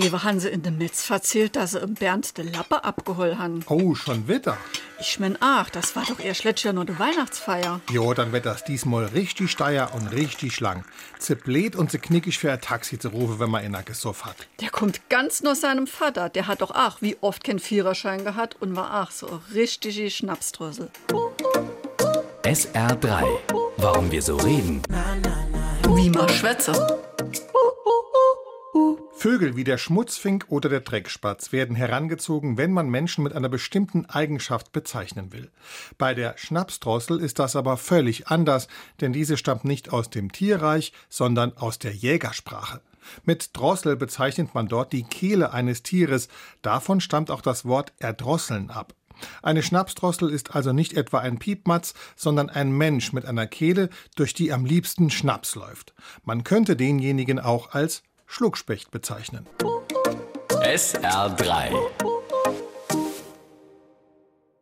Ewe haben sie in dem Metz verzählt, dass sie im Bernd de Lappe abgeholt haben. Oh, schon Wetter. Ich mein, ach, das war doch erst letztes Jahr nur die Weihnachtsfeier. Jo, dann wird das diesmal richtig steier und richtig lang. Ze blöd und ze knickig für ein Taxi zu rufen, wenn man einer gesoff hat. Der kommt ganz nur seinem Vater. Der hat doch ach, wie oft keinen Viererschein gehabt und war ach so ein richtige Schnapsdrösel. SR3. Warum wir so reden. Wie man schwätze. Vögel wie der Schmutzfink oder der Dreckspatz werden herangezogen, wenn man Menschen mit einer bestimmten Eigenschaft bezeichnen will. Bei der Schnapsdrossel ist das aber völlig anders, denn diese stammt nicht aus dem Tierreich, sondern aus der Jägersprache. Mit Drossel bezeichnet man dort die Kehle eines Tieres. Davon stammt auch das Wort erdrosseln ab. Eine Schnapsdrossel ist also nicht etwa ein Piepmatz, sondern ein Mensch mit einer Kehle, durch die am liebsten Schnaps läuft. Man könnte denjenigen auch als Schluckspecht bezeichnen. SR3.